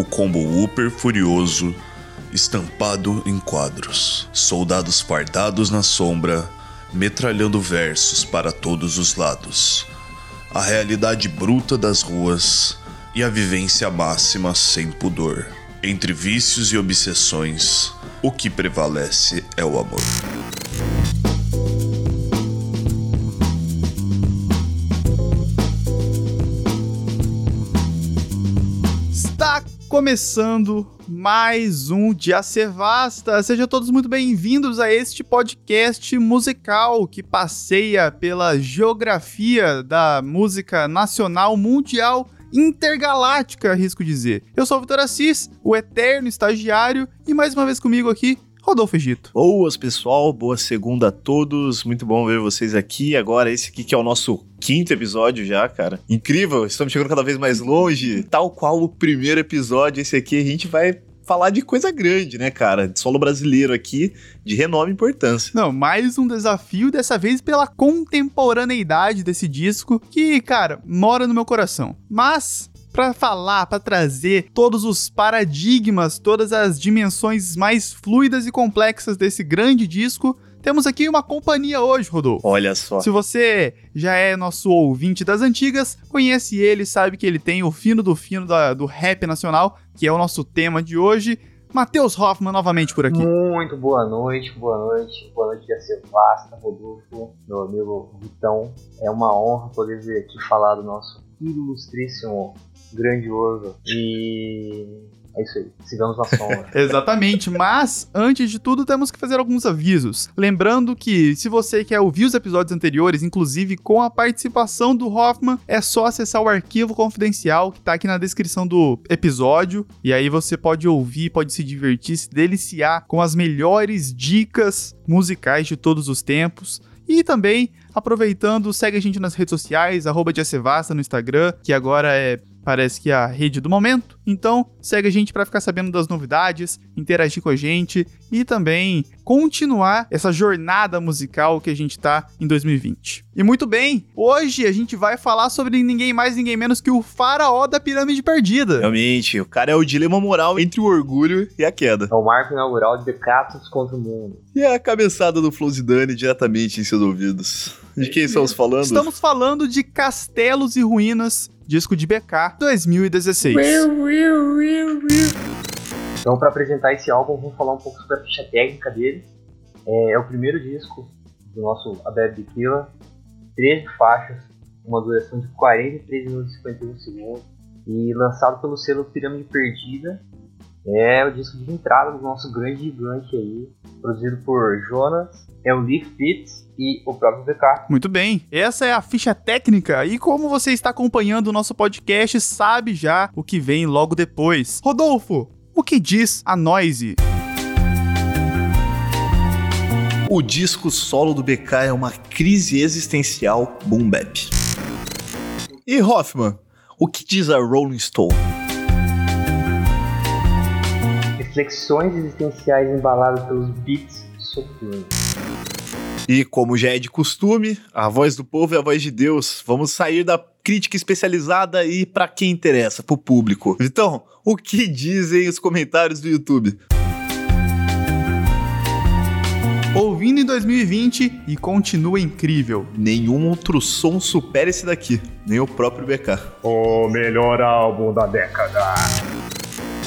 O combo Whooper furioso, estampado em quadros. Soldados fardados na sombra, metralhando versos para todos os lados. A realidade bruta das ruas e a vivência máxima sem pudor. Entre vícios e obsessões, o que prevalece é o amor. Começando mais um Dia Sevasta. Sejam todos muito bem-vindos a este podcast musical que passeia pela geografia da música nacional, mundial, intergaláctica, arrisco dizer. Eu sou o Vitor Assis, o eterno estagiário, e mais uma vez comigo aqui, Rodolfo Egito. Boas, pessoal. Boa segunda a todos. Muito bom ver vocês aqui. Agora, esse aqui que é o nosso quinto episódio já, cara. Incrível. Estamos chegando cada vez mais longe. Tal qual o primeiro episódio, esse aqui a gente vai falar de coisa grande, né, cara? De solo brasileiro aqui, de renome e importância. Não, mais um desafio, dessa vez pela contemporaneidade desse disco, que, cara, mora no meu coração. Mas para falar, para trazer todos os paradigmas, todas as dimensões mais fluidas e complexas desse grande disco. Temos aqui uma companhia hoje, Rodolfo. Olha só. Se você já é nosso ouvinte das antigas, conhece ele, sabe que ele tem o fino do fino da, do rap nacional, que é o nosso tema de hoje. Matheus Hoffman novamente por aqui. Muito boa noite, boa noite, boa noite, a ser vasta, Rodolfo, meu amigo Vitão. É uma honra poder vir aqui falar do nosso ilustríssimo grandioso. E é isso aí, sigamos na sombra. Exatamente, mas antes de tudo temos que fazer alguns avisos. Lembrando que se você quer ouvir os episódios anteriores, inclusive com a participação do Hoffman, é só acessar o arquivo confidencial que tá aqui na descrição do episódio. E aí você pode ouvir, pode se divertir, se deliciar com as melhores dicas musicais de todos os tempos. E também, aproveitando, segue a gente nas redes sociais, arroba no Instagram, que agora é parece que é a rede do momento. Então, segue a gente para ficar sabendo das novidades, interagir com a gente e também continuar essa jornada musical que a gente tá em 2020. E muito bem, hoje a gente vai falar sobre ninguém mais, ninguém menos que o faraó da pirâmide perdida. Realmente, o cara é o dilema moral entre o orgulho e a queda. É o marco inaugural de Decatos contra o mundo. E a cabeçada do Flowzidane diretamente em seus ouvidos. De quem estamos falando? Estamos falando de Castelos e Ruínas, disco de BK 2016. Então, para apresentar esse álbum, vamos falar um pouco sobre a ficha técnica dele. É, é o primeiro disco do nosso Abed Tequila, 13 faixas, uma duração de 43 minutos e 51 segundos, e lançado pelo selo Pirâmide Perdida. É o disco de entrada do nosso grande gigante aí, produzido por Jonas, é o Leaf Beats e o próprio VK. Muito bem, essa é a ficha técnica e como você está acompanhando o nosso podcast, sabe já o que vem logo depois. Rodolfo, o que diz a Noise? O disco solo do BK é uma crise existencial boom bap. E Hoffman, o que diz a Rolling Stone? Reflexões existenciais embaladas pelos beats soturnos. E como já é de costume, a voz do povo é a voz de Deus. Vamos sair da crítica especializada e para quem interessa, pro público. Então, o que dizem os comentários do YouTube? Ouvindo em 2020 e continua incrível. Nenhum outro som supera esse daqui, nem o próprio BK. O melhor álbum da década.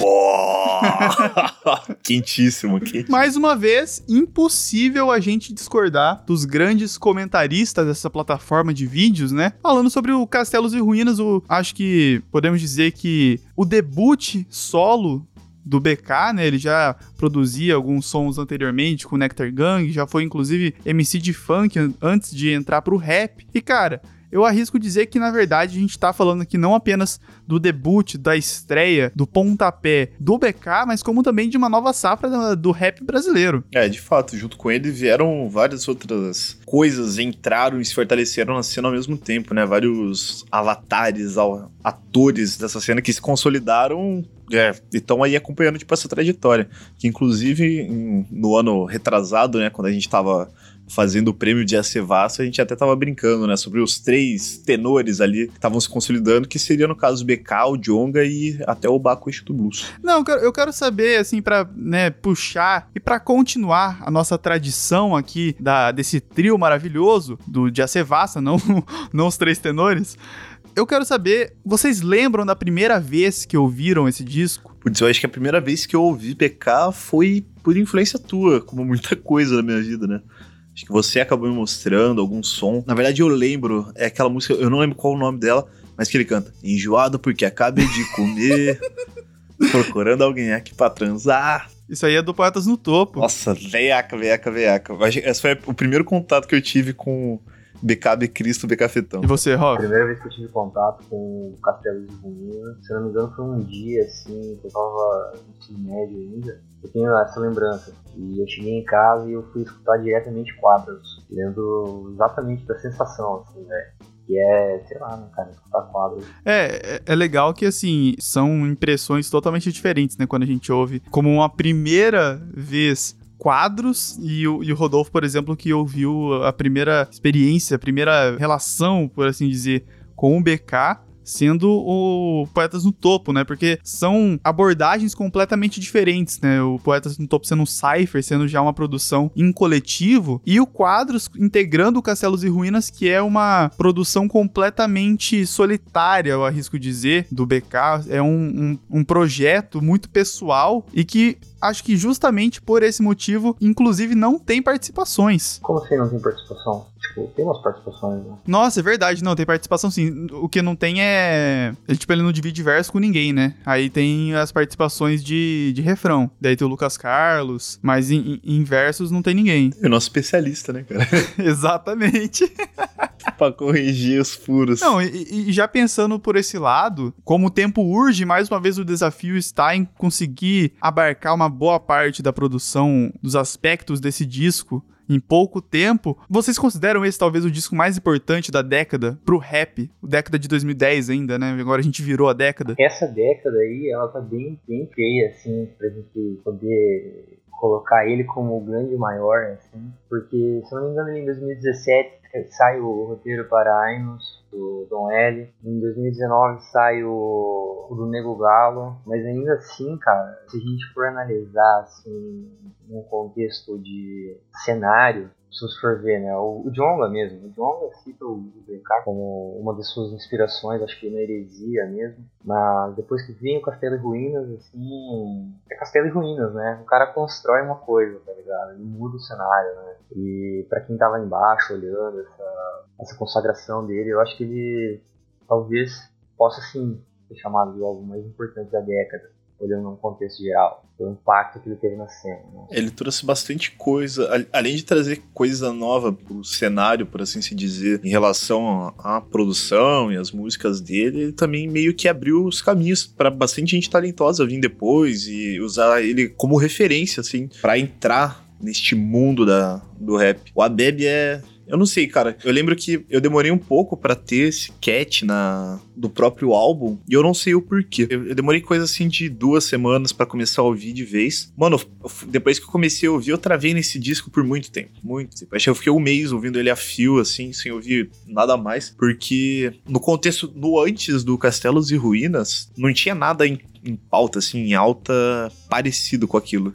quentíssimo, quentíssimo. Mais uma vez, impossível a gente discordar dos grandes comentaristas dessa plataforma de vídeos, né? Falando sobre o Castelos e Ruínas, o, acho que podemos dizer que o debut solo do BK, né? Ele já produzia alguns sons anteriormente com Nectar Gang, já foi inclusive MC de funk antes de entrar pro rap. E cara, eu arrisco dizer que, na verdade, a gente tá falando aqui não apenas do debut, da estreia, do pontapé do BK, mas como também de uma nova safra do rap brasileiro. É, de fato, junto com ele vieram várias outras coisas, entraram e se fortaleceram na cena ao mesmo tempo, né? Vários avatares, atores dessa cena que se consolidaram é, e estão aí acompanhando tipo, essa trajetória. Que inclusive no ano retrasado, né, quando a gente tava fazendo o prêmio de Acevasso, a gente até tava brincando, né? Sobre os três tenores ali que estavam se consolidando, que seria no caso o BK, o Jonga e até o Baco do Blues. Não, eu quero, saber, assim, pra né, puxar e para continuar a nossa tradição aqui da, desse trio maravilhoso do de Acevassa, não, não os três tenores. Eu quero saber, vocês lembram da primeira vez que ouviram esse disco? Putz, eu acho que a primeira vez que eu ouvi BK foi por influência tua, como muita coisa na minha vida, né? Acho que você acabou me mostrando algum som. Na verdade, eu lembro, é aquela música, eu não lembro qual o nome dela, mas que ele canta. Enjoado porque acabei de comer, procurando alguém aqui pra transar. Isso aí é do Poetas no Topo. Nossa, veiaca, veiaca, veiaca. Esse foi o primeiro contato que eu tive com BKB Cristo, BK Fetão. E você, Rob? A primeira vez que eu tive contato com o Castelo de Ruína, se não me engano, foi um dia assim, que eu tava no ensino médio ainda. Eu tenho essa lembrança. E eu cheguei em casa e eu fui escutar diretamente quadros, lendo exatamente da sensação, assim, velho. Que é, sei lá, né, cara, escutar quadros. É, é, é legal que, assim, são impressões totalmente diferentes, né, quando a gente ouve como uma primeira vez quadros e o, e o Rodolfo, por exemplo, que ouviu a primeira experiência, a primeira relação, por assim dizer, com o BK sendo o Poetas no Topo, né? Porque são abordagens completamente diferentes, né? O Poetas no Topo sendo um cipher, sendo já uma produção em coletivo, e o Quadros integrando o Castelos e Ruínas, que é uma produção completamente solitária, eu arrisco dizer, do BK. É um, um, um projeto muito pessoal e que acho que justamente por esse motivo, inclusive, não tem participações. Como assim não tem participação? Tipo, tem umas participações, né? Nossa, é verdade, não, tem participação sim. O que não tem é. Ele, tipo, ele não divide verso com ninguém, né? Aí tem as participações de, de refrão. Daí tem o Lucas Carlos, mas em, em versos não tem ninguém. É o nosso especialista, né, cara? Exatamente. pra corrigir os furos. Não, e, e, já pensando por esse lado, como o tempo urge, mais uma vez o desafio está em conseguir abarcar uma boa parte da produção dos aspectos desse disco em pouco tempo. Vocês consideram esse talvez o disco mais importante da década pro rap? Década de 2010 ainda, né? Agora a gente virou a década. Essa década aí, ela tá bem, bem feia, assim, pra gente poder colocar ele como o grande maior, assim, porque, se não me engano, em 2017 sai o roteiro para Ainos, do Dom L. Em 2019 sai o, o do Nego Galo, mas ainda assim, cara, se a gente for analisar assim, num contexto de cenário, se você for ver, né, o, o mesmo, o Jonga cita o BK como uma das suas inspirações, acho que na heresia mesmo, mas depois que vem o Castelo e Ruínas, assim, é Castelo e Ruínas, né, o cara constrói uma coisa, tá ligado, ele muda o cenário, né, e para quem tá lá embaixo olhando essa, essa consagração dele, eu acho que ele talvez possa sim ser chamado de algo mais importante da década, olhando num contexto geral, o impacto que ele teve na cena. Né? Ele trouxe bastante coisa, além de trazer coisa nova pro cenário, por assim se dizer, em relação à produção e as músicas dele, ele também meio que abriu os caminhos para bastante gente talentosa vir depois e usar ele como referência, assim, para entrar neste mundo da, do rap. O Abeb é eu não sei, cara. Eu lembro que eu demorei um pouco para ter esse cat na do próprio álbum e eu não sei o porquê. Eu, eu demorei coisa assim de duas semanas para começar a ouvir de vez. Mano, depois que eu comecei a ouvir, eu travei nesse disco por muito tempo. Muito tempo. Acho que eu fiquei um mês ouvindo ele a fio, assim, sem ouvir nada mais. Porque no contexto, no antes do Castelos e Ruínas, não tinha nada em, em pauta, assim, em alta parecido com aquilo.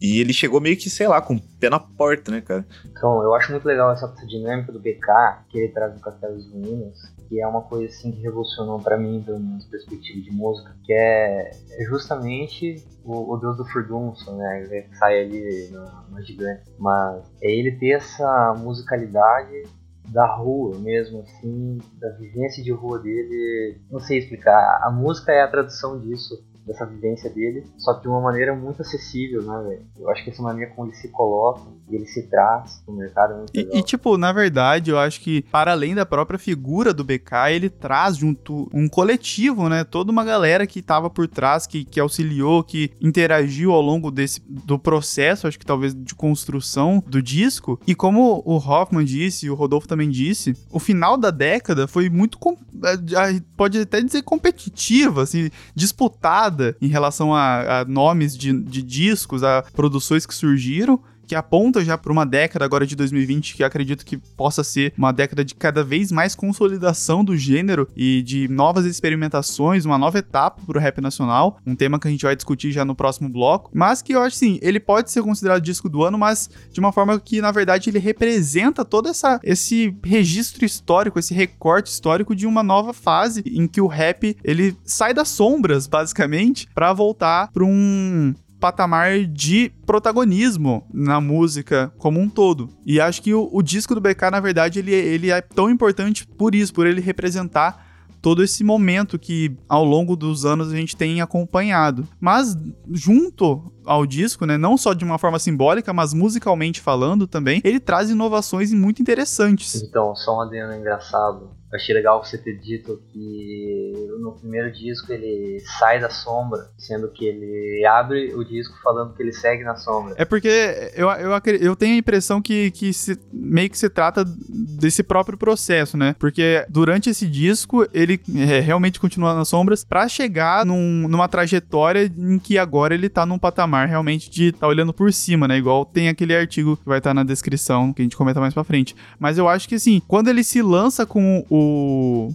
E ele chegou meio que, sei lá, com o pé na porta, né, cara? Então, eu acho muito legal essa dinâmica do BK que ele traz do Castelo dos Ruínas, que é uma coisa assim que revolucionou para mim, pelo menos perspectiva de música, que é, é justamente o, o Deus do Furdunço, né, que sai ali na, na gigante. Mas é ele ter essa musicalidade da rua mesmo, assim, da vivência de rua dele. Não sei explicar. A música é a tradução disso dessa vivência dele, só que de uma maneira muito acessível, né, velho? Eu acho que essa maneira como ele se coloca e ele se traz no mercado é muito. E, e, tipo, na verdade, eu acho que para além da própria figura do BK, ele traz junto um coletivo, né? Toda uma galera que tava por trás, que, que auxiliou, que interagiu ao longo desse do processo, acho que talvez de construção do disco. E como o Hoffman disse, e o Rodolfo também disse, o final da década foi muito é, pode até dizer competitiva, assim, disputada em relação a, a nomes de, de discos, a produções que surgiram que aponta já para uma década agora de 2020 que acredito que possa ser uma década de cada vez mais consolidação do gênero e de novas experimentações, uma nova etapa para o rap nacional, um tema que a gente vai discutir já no próximo bloco, mas que eu acho sim, ele pode ser considerado disco do ano, mas de uma forma que na verdade ele representa todo essa, esse registro histórico, esse recorte histórico de uma nova fase em que o rap ele sai das sombras basicamente para voltar para um patamar de protagonismo na música como um todo. E acho que o, o disco do BK, na verdade, ele, ele é tão importante por isso, por ele representar todo esse momento que ao longo dos anos a gente tem acompanhado. Mas junto ao disco, né, não só de uma forma simbólica, mas musicalmente falando também, ele traz inovações muito interessantes. Então, só um adendo engraçado. Eu achei legal você ter dito que no primeiro disco ele sai da sombra, sendo que ele abre o disco falando que ele segue na sombra. É porque eu, eu, eu tenho a impressão que, que se, meio que se trata desse próprio processo, né? Porque durante esse disco ele é, realmente continua nas sombras para chegar num, numa trajetória em que agora ele tá num patamar realmente de tá olhando por cima, né? Igual tem aquele artigo que vai estar tá na descrição que a gente comenta mais pra frente. Mas eu acho que assim, quando ele se lança com o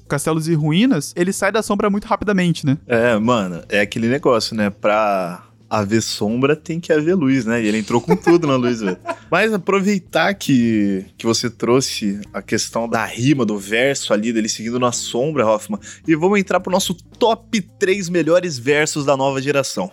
Castelos e Ruínas, ele sai da sombra muito rapidamente, né? É, mano, é aquele negócio, né? Pra haver sombra, tem que haver luz, né? E ele entrou com tudo na luz, velho. Mas aproveitar que, que você trouxe a questão da rima, do verso ali, dele seguindo na sombra, Hoffman, e vamos entrar pro nosso top 3 melhores versos da nova geração.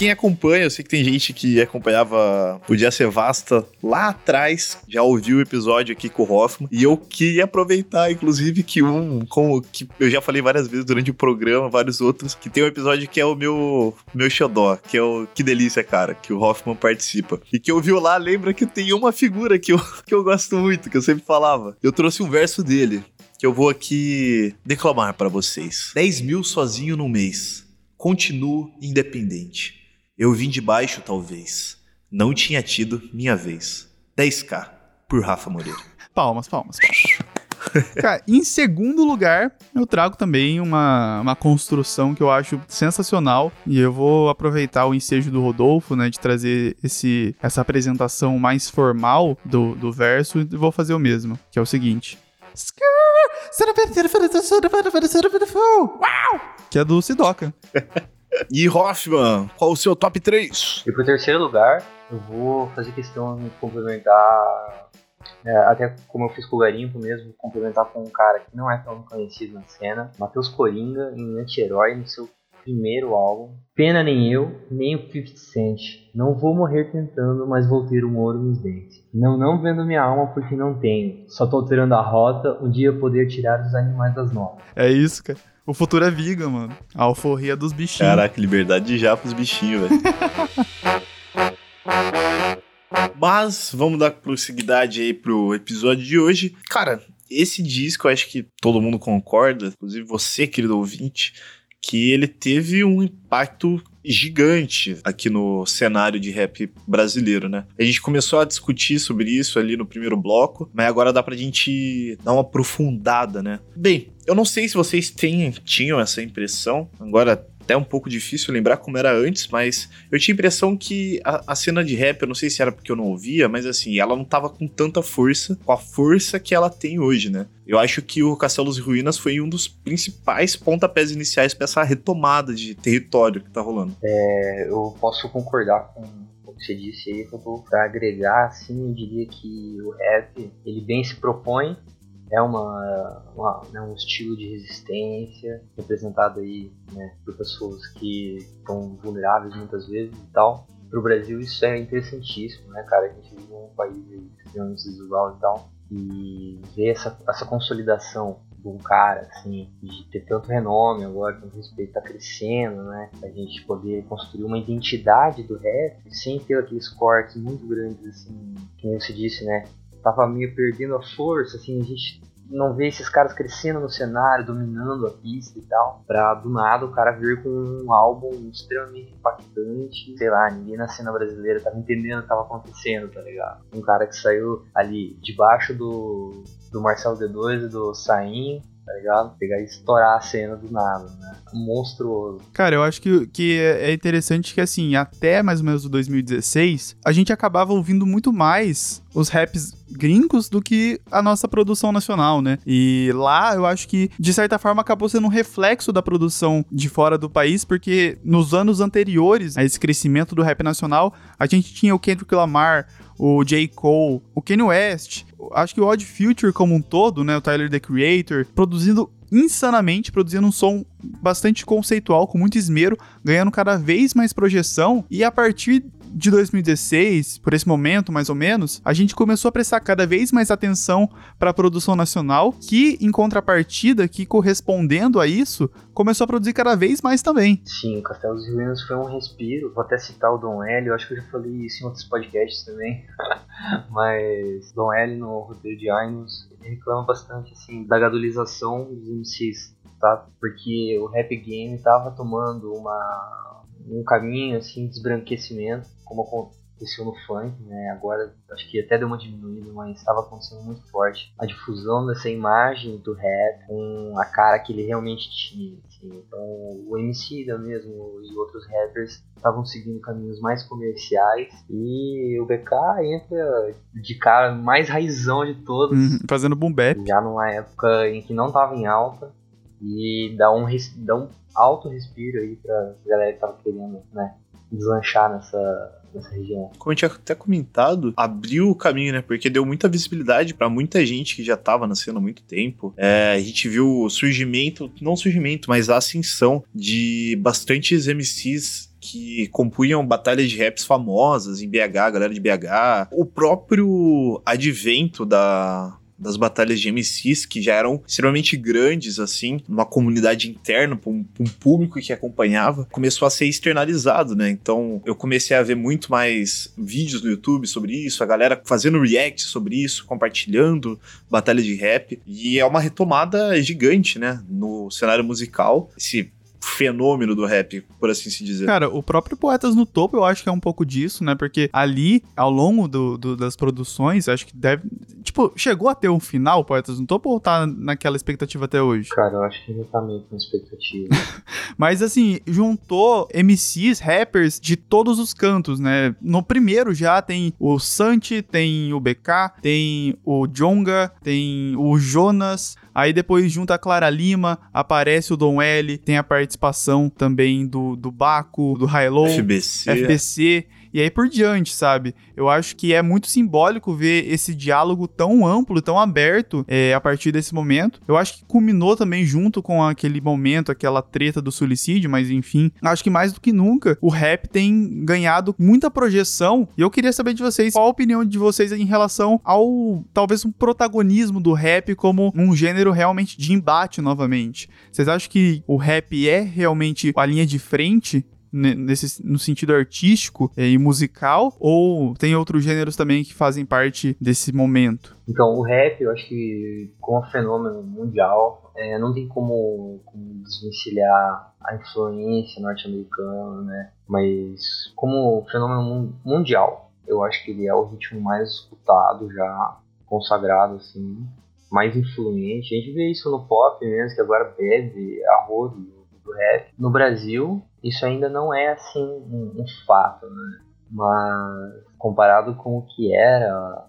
Quem acompanha, eu sei que tem gente que acompanhava Podia Ser Vasta lá atrás, já ouviu o episódio aqui com o Hoffman. E eu queria aproveitar, inclusive, que um, como que eu já falei várias vezes durante o programa, vários outros, que tem um episódio que é o meu, meu xodó, que é o Que Delícia, cara, que o Hoffman participa. E que eu vi lá, lembra que tem uma figura que eu, que eu gosto muito, que eu sempre falava. Eu trouxe um verso dele, que eu vou aqui declamar para vocês. 10 mil sozinho no mês. Continuo independente. Eu vim de baixo, talvez. Não tinha tido minha vez. 10k por Rafa Moreira. Palmas, palmas, palmas. Cara, em segundo lugar, eu trago também uma, uma construção que eu acho sensacional. E eu vou aproveitar o ensejo do Rodolfo, né? De trazer esse, essa apresentação mais formal do, do verso e vou fazer o mesmo, que é o seguinte. Que é do Sidoca. E Hoffman, qual o seu top 3? E pro terceiro lugar, eu vou fazer questão de complementar, é, até como eu fiz com o Garimpo mesmo, complementar com um cara que não é tão conhecido na cena, Matheus Coringa, em Anti-Herói, no seu primeiro álbum. Pena nem eu, nem o 50 Cent. Não vou morrer tentando, mas vou ter um ouro nos dentes. Não, não vendo minha alma porque não tenho. Só tô alterando a rota, um dia poder tirar os animais das novas. É isso, cara. O futuro é viga, mano. A alforria dos bichinhos. Caraca, liberdade de já pros bichinhos, velho. Mas vamos dar prosseguidade aí pro episódio de hoje. Cara, esse disco eu acho que todo mundo concorda, inclusive você, querido ouvinte, que ele teve um impacto gigante aqui no cenário de rap brasileiro, né? A gente começou a discutir sobre isso ali no primeiro bloco, mas agora dá pra gente dar uma aprofundada, né? Bem, eu não sei se vocês têm, tinham essa impressão, agora até um pouco difícil lembrar como era antes, mas eu tinha a impressão que a, a, cena de rap, eu não sei se era porque eu não ouvia, mas assim, ela não tava com tanta força, com a força que ela tem hoje, né? Eu acho que o Castelos e Ruínas foi um dos principais pontapés iniciais para essa retomada de território que tá rolando. É, eu posso concordar com o que você disse aí, para agregar, assim, eu diria que o rap, ele bem se propõe é uma, uma né, um estilo de resistência representado aí né, por pessoas que estão vulneráveis muitas vezes e tal. Para o Brasil isso é interessantíssimo, né, cara? A gente vive num país extremamente desigual e tal. E ver essa, essa consolidação de um cara, assim, de ter tanto renome agora, que o respeito tá crescendo, né? A gente poder construir uma identidade do rap sem ter aqueles cortes muito grandes, assim, que você disse, né? Tava meio perdendo a força, assim, a gente não ver esses caras crescendo no cenário, dominando a pista e tal, pra do nada o cara vir com um álbum extremamente impactante, sei lá, ninguém na cena brasileira tava entendendo o que tava acontecendo, tá ligado? Um cara que saiu ali debaixo do, do Marcelo D2 e do Sainho, tá ligado? Pegar e estourar a cena do nada, né? Monstruoso. Cara, eu acho que, que é interessante que, assim, até mais ou menos o 2016, a gente acabava ouvindo muito mais os raps gringos do que a nossa produção nacional, né? E lá eu acho que, de certa forma, acabou sendo um reflexo da produção de fora do país, porque nos anos anteriores a esse crescimento do rap nacional, a gente tinha o Kendrick Lamar, o J. Cole, o Kanye West, acho que o Odd Future como um todo, né? O Tyler, The Creator, produzindo insanamente, produzindo um som bastante conceitual, com muito esmero, ganhando cada vez mais projeção, e a partir de 2016, por esse momento mais ou menos, a gente começou a prestar cada vez mais atenção para a produção nacional, que em contrapartida, que correspondendo a isso, começou a produzir cada vez mais também. Sim, o Castelos e Ruínas foi um respiro. Vou até citar o Dom L, eu acho que eu já falei isso em outros podcasts também. Mas Dom L no roteiro de Ainos reclama bastante assim da gadulização dos MCs, tá? Porque o rap game tava tomando uma um caminho assim de desbranquecimento, como aconteceu no funk, né? Agora acho que até deu uma diminuída, mas estava acontecendo muito forte a difusão dessa imagem do rap com a cara que ele realmente tinha. Assim. Então o MC da mesmo e outros rappers estavam seguindo caminhos mais comerciais e o BK entra de cara mais raizão de todos, uhum, fazendo boom bap. Já numa época em que não estava em alta e dá um, um alto respiro aí pra galera que tava querendo, né, deslanchar nessa, região. Como eu tinha até comentado, abriu o caminho, né? Porque deu muita visibilidade para muita gente que já tava na cena há muito tempo. É, a gente viu o surgimento, não surgimento, mas a ascensão de bastantes MCs que compunham batalhas de raps famosas em BH, galera de BH. O próprio advento da, das batalhas de MCs que já eram extremamente grandes, assim, uma comunidade interna, para um, um, público que acompanhava, começou a ser externalizado, né? Então eu comecei a ver muito mais vídeos no YouTube sobre isso, a galera fazendo react sobre isso, compartilhando batalhas de rap, e é uma retomada gigante, né? No cenário musical. Esse fenômeno do rap, por assim se dizer. Cara, o próprio Poetas no Topo eu acho que é um pouco disso, né? Porque ali, ao longo do, do, das produções, acho que deve. Tipo, chegou a ter um final, Poetas no Topo, ou tá naquela expectativa até hoje? Cara, eu acho que ainda tá meio com expectativa. Mas assim, juntou MCs, rappers de todos os cantos, né? No primeiro já tem o Santi, tem o BK, tem o Jonga, tem o Jonas. Aí depois junta a Clara Lima, aparece o Dom L, tem a participação também do, do Baco, do Hilo, FBC. FBC e aí por diante, sabe? Eu acho que é muito simbólico ver esse diálogo tão amplo, tão aberto é, a partir desse momento. Eu acho que culminou também junto com aquele momento, aquela treta do suicídio, mas enfim, acho que mais do que nunca o rap tem ganhado muita projeção. E eu queria saber de vocês qual a opinião de vocês em relação ao talvez um protagonismo do rap como um gênero realmente de embate novamente. Vocês acham que o rap é realmente a linha de frente nesse, no sentido artístico e musical, ou tem outros gêneros também que fazem parte desse momento? Então, o rap, eu acho que como fenômeno mundial, é, não tem como, como desvencilhar a influência norte-americana, né? Mas como fenômeno mundial, eu acho que ele é o ritmo mais escutado já, consagrado, assim, mais influente. A gente vê isso no pop mesmo, que agora bebe a rodo do rap. No Brasil, isso ainda não é assim um, um fato, né? Mas comparado com o que era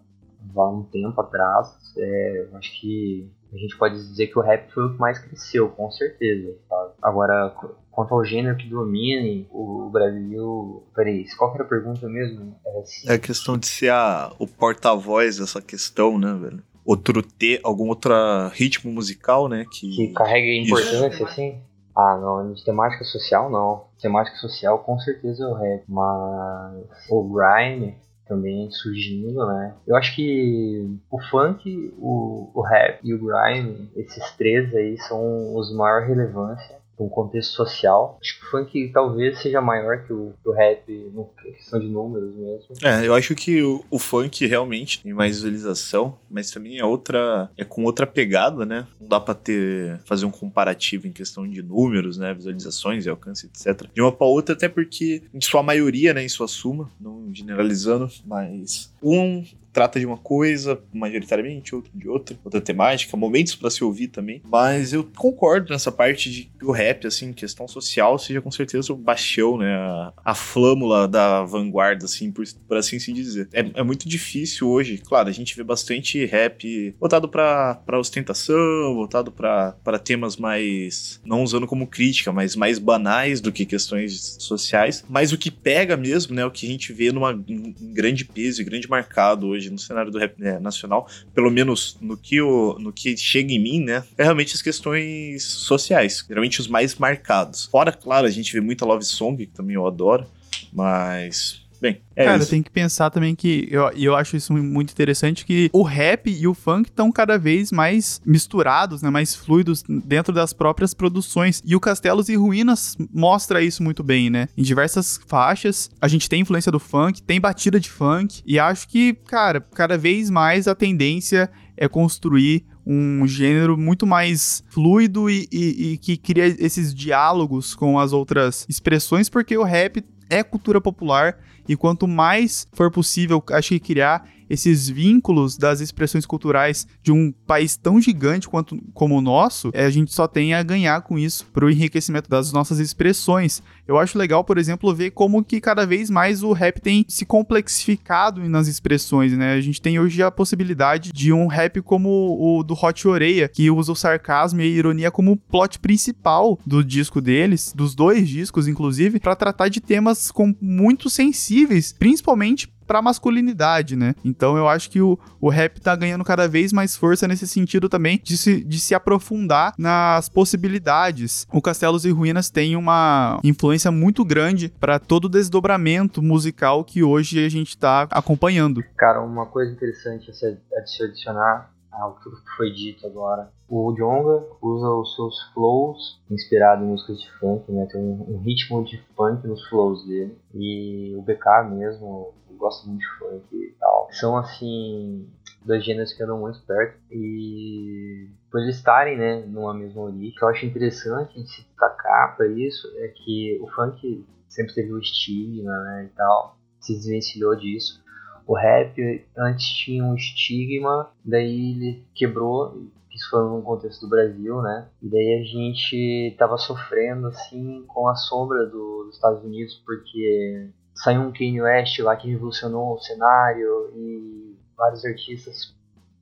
há um tempo atrás, é, eu acho que a gente pode dizer que o rap foi o que mais cresceu, com certeza. Sabe? Agora, quanto ao gênero que domine, o Brasil. Peraí, qual era a pergunta mesmo? É, assim... é a questão de ser a, o porta-voz dessa questão, né, velho? Outro ter algum outro ritmo musical, né? Que, que carrega importância, Isso. assim? Ah, não, de temática social não. Temática social com certeza o rap, mas o grime também surgindo, né? Eu acho que o funk, o, o rap e o grime, esses três aí são os maior relevância um contexto social. Acho que o funk talvez seja maior que o, que o rap, no questão de números mesmo. É, eu acho que o, o, funk realmente tem mais visualização, mas também é outra. é com outra pegada, né? Não dá pra ter. fazer um comparativo em questão de números, né? Visualizações e alcance, etc. De uma pra outra, até porque, em sua maioria, né? Em sua suma, não generalizando, mas um trata de uma coisa majoritariamente, outro de outra, outra temática, momentos para se ouvir também. Mas eu concordo nessa parte de que o rap, assim, questão social, seja com certeza o bastião, né? A, a flâmula da vanguarda, assim, por, por assim se dizer. É, é, muito difícil hoje, claro, a gente vê bastante rap voltado para ostentação, voltado para temas mais. não usando como crítica, mas mais banais do que questões sociais. Mas o que pega mesmo, né? O que a gente vê numa, em grande peso e grande marcado hoje hoje no cenário do rap né, nacional, pelo menos no que, no que chega em mim, né? É realmente as questões sociais, geralmente os mais marcados. Fora, claro, a gente vê muita love song, que também eu adoro, mas Bem, é Cara, isso. tem que pensar também que eu, eu acho isso muito interessante que o rap e o funk estão cada vez mais misturados, né, mais fluidos dentro das próprias produções. E o Castelos e Ruínas mostra isso muito bem, né? Em diversas faixas, a gente tem influência do funk, tem batida de funk e acho que, cara, cada vez mais a tendência é construir um gênero muito mais fluido e, e, e, que cria esses diálogos com as outras expressões, porque o rap é cultura popular e quanto mais for possível, acho que criar esses vínculos das expressões culturais de um país tão gigante quanto como o nosso, é, a gente só tem a ganhar com isso para o enriquecimento das nossas expressões. Eu acho legal, por exemplo, ver como que cada vez mais o rap tem se complexificado nas expressões, né? A gente tem hoje a possibilidade de um rap como o do Hot Oreia, que usa o sarcasmo e a ironia como plot principal do disco deles, dos dois discos, inclusive, para tratar de temas com muito sensíveis, principalmente pra masculinidade, né? Então eu acho que o, o rap tá ganhando cada vez mais força nesse sentido também de se, de se aprofundar nas possibilidades. O Castelos e Ruínas tem uma influência muito grande para todo o desdobramento musical que hoje a gente tá acompanhando. Cara, uma coisa interessante a se adicionar ao que foi dito agora. O Jonga usa os seus flows inspirados em músicas de funk, né? Tem um, ritmo de funk nos flows dele. E o BK mesmo, gosto muito de funk e tal. São, assim, dois gêneros que andam muito perto e por eles estarem, né, numa mesma origem, o que eu acho interessante se destacar para isso é que o funk sempre teve o estigma, né, e tal, se desvencilhou disso. O rap antes tinha um estigma, daí ele quebrou, isso foi no contexto do Brasil, né? E daí a gente tava sofrendo assim com a sombra do, dos Estados Unidos porque saiu um Kanye West lá que revolucionou o cenário e vários artistas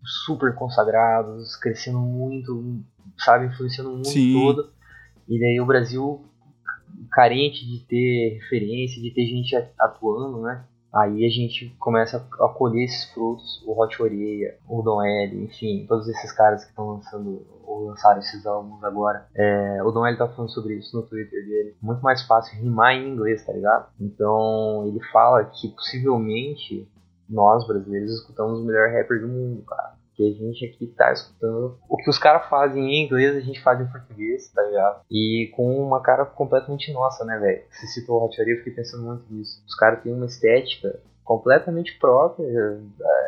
super consagrados, crescendo muito, sabe, influenciando o mundo Sim. todo. E daí o Brasil carente de ter referência, de ter gente atuando, né? Aí a gente começa a colher esses frutos, o Hot Oreia, o Don L, enfim, todos esses caras que estão lançando ou lançaram esses álbuns agora. É, o Don L tá falando sobre isso no Twitter dele. Muito mais fácil rimar em inglês, tá ligado? Então ele fala que possivelmente nós brasileiros escutamos o melhor rapper do mundo, cara que a gente aqui tá escutando o que os caras fazem em inglês, a gente faz em português, tá ligado? E com uma cara completamente nossa, né, velho? Você citou o Hot eu fiquei pensando muito nisso. Os caras têm uma estética completamente própria,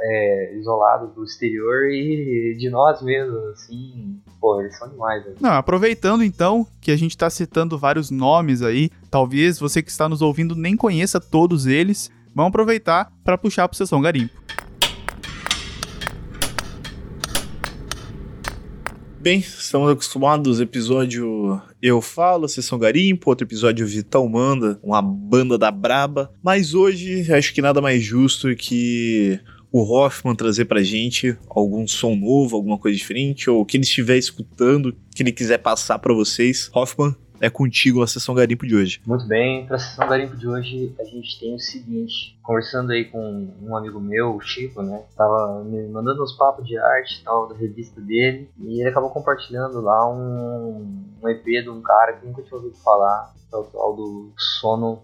é, isolada do exterior e de nós mesmos, assim. Pô, eles são demais, velho. Não, aproveitando então que a gente tá citando vários nomes aí, talvez você que está nos ouvindo nem conheça todos eles, vamos aproveitar para puxar pro Sessão Garimpo. Bem, estamos acostumados, episódio Eu Falo, Sessão Garimpo, outro episódio Vital Manda, uma banda da braba. Mas hoje acho que nada mais justo que o Hoffman trazer pra gente algum som novo, alguma coisa diferente, ou o que ele estiver escutando, que ele quiser passar para vocês. Hoffman, é contigo a sessão garimpo de hoje. Muito bem, para a sessão garimpo de hoje a gente tem o seguinte, conversando aí com um amigo meu, o Chico, né, tava me mandando uns papos de arte tal da revista dele, e ele acabou compartilhando lá um, um EP de um cara que nunca tinha ouvido falar, que é o tal do Sono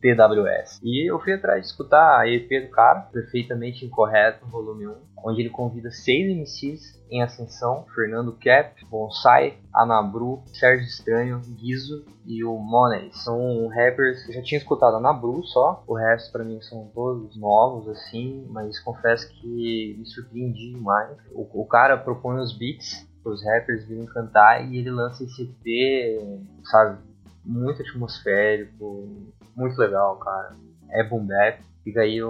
TWS. E eu fui atrás de escutar a EP do cara, Perfeitamente Incorreto, volume 1, onde ele convida seis MCs em ascensão, Fernando Cap, Bonsai, Anabru, Sérgio Estranho, Guizo e o Money. São rappers que eu já tinha escutado Anabru só, o resto para mim são todos novos assim, mas confesso que me surpreendi demais. O, o cara propõe os beats os rappers virem cantar e ele lança esse EP, sabe, muito atmosférico, muito legal, cara. É boom bap. Fica aí um,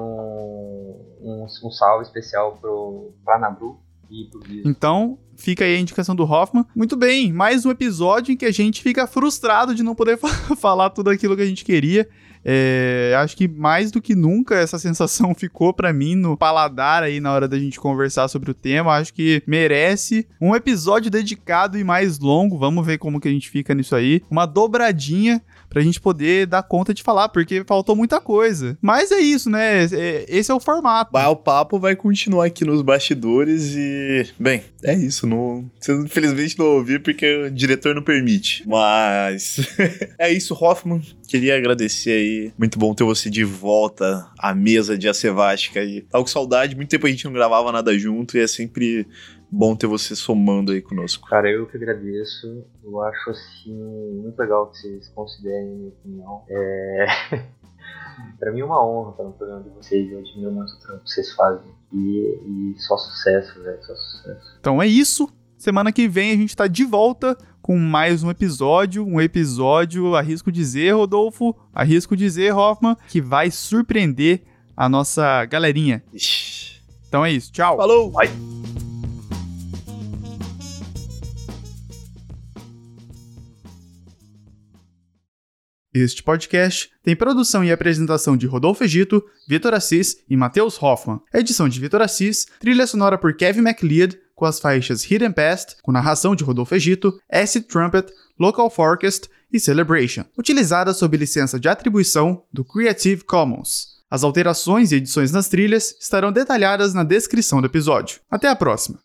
um, um salve especial pro, pra Então, fica aí a indicação do Hoffman. Muito bem, mais um episódio em que a gente fica frustrado de não poder falar tudo aquilo que a gente queria. É, acho que mais do que nunca essa sensação ficou para mim no paladar aí na hora da gente conversar sobre o tema. Acho que merece um episódio dedicado e mais longo. Vamos ver como que a gente fica nisso aí. Uma dobradinha pra gente poder dar conta de falar, porque faltou muita coisa. Mas é isso, né? É, esse é o formato. Mas o papo vai continuar aqui nos bastidores e, bem, é isso. Não, vocês infelizmente não ouviram porque o diretor não permite. Mas é isso, Hoffman. Queria agradecer aí. Muito bom ter você de volta à mesa de Acevástica aí. Tava com saudade, muito tempo a gente não gravava nada junto e é sempre bom ter você somando aí conosco. Cara, eu que agradeço. Eu acho assim muito legal que vocês considerem a minha opinião. É. pra mim é uma honra estar no programa de vocês. Eu admiro muito o trampo que vocês fazem. E, e só sucesso, velho. Só sucesso. Então é isso. Semana que vem a gente tá de volta com mais um episódio. Um episódio, arrisco dizer, Rodolfo, arrisco dizer, Hoffman, que vai surpreender a nossa galerinha. Então é isso. Tchau. Falou! Vai. Este podcast tem produção e apresentação de Rodolfo Egito, Vitor Assis e Matheus Hoffman. Edição de Vitor Assis, trilha sonora por Kevin MacLeod, com as faixas Hidden Past, com narração de Rodolfo Egito, Acid Trumpet, Local Forecast e Celebration, utilizadas sob licença de atribuição do Creative Commons. As alterações e edições nas trilhas estarão detalhadas na descrição do episódio. Até a próxima!